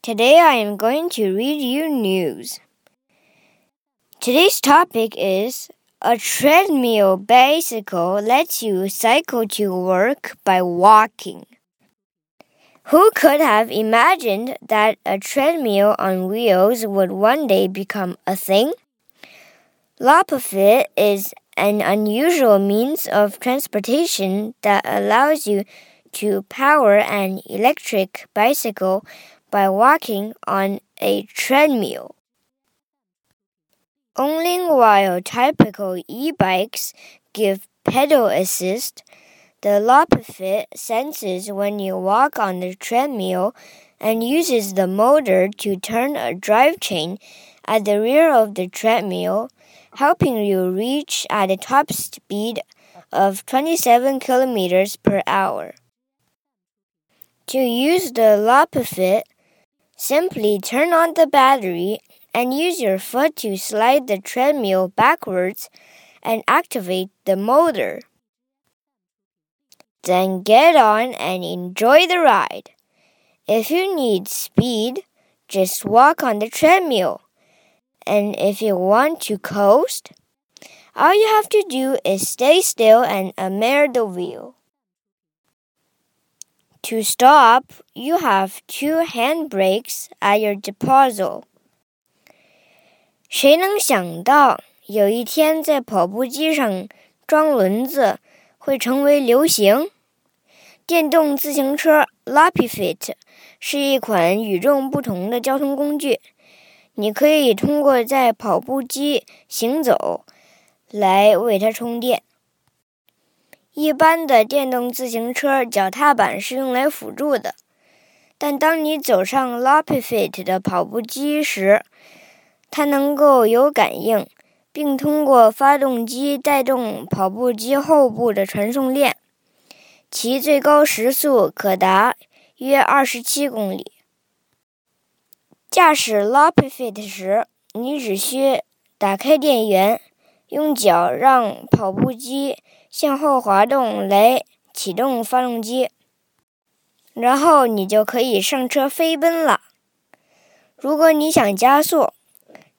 Today I am going to read you news. Today's topic is a treadmill bicycle lets you cycle to work by walking. Who could have imagined that a treadmill on wheels would one day become a thing? Lopifit is an unusual means of transportation that allows you to power an electric bicycle by walking on a treadmill. Only while typical e-bikes give pedal assist, the Lopifit senses when you walk on the treadmill and uses the motor to turn a drive chain at the rear of the treadmill, helping you reach at a top speed of 27 kilometers per hour. To use the Lopifit, simply turn on the battery and use your foot to slide the treadmill backwards and activate the motor. Then get on and enjoy the ride. If you need speed, just walk on the treadmill. And if you want to coast, all you have to do is stay still and admire the view. To stop, you have two handbrakes at your disposal. 谁能想到有一天在跑步机上装轮子会成为流行？电动自行车 （lapi fit） 是一款与众不同的交通工具。你可以通过在跑步机行走来为它充电。一般的电动自行车脚踏板是用来辅助的，但当你走上 Lopifit 的跑步机时，它能够有感应，并通过发动机带动跑步机后部的传送链，其最高时速可达约二十七公里。驾驶 Lopifit 时，你只需打开电源，用脚让跑步机。向后滑动来启动发动机，然后你就可以上车飞奔了。如果你想加速，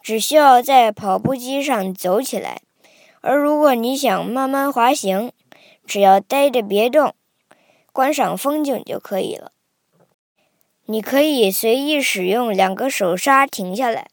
只需要在跑步机上走起来；而如果你想慢慢滑行，只要待着别动，观赏风景就可以了。你可以随意使用两个手刹停下来。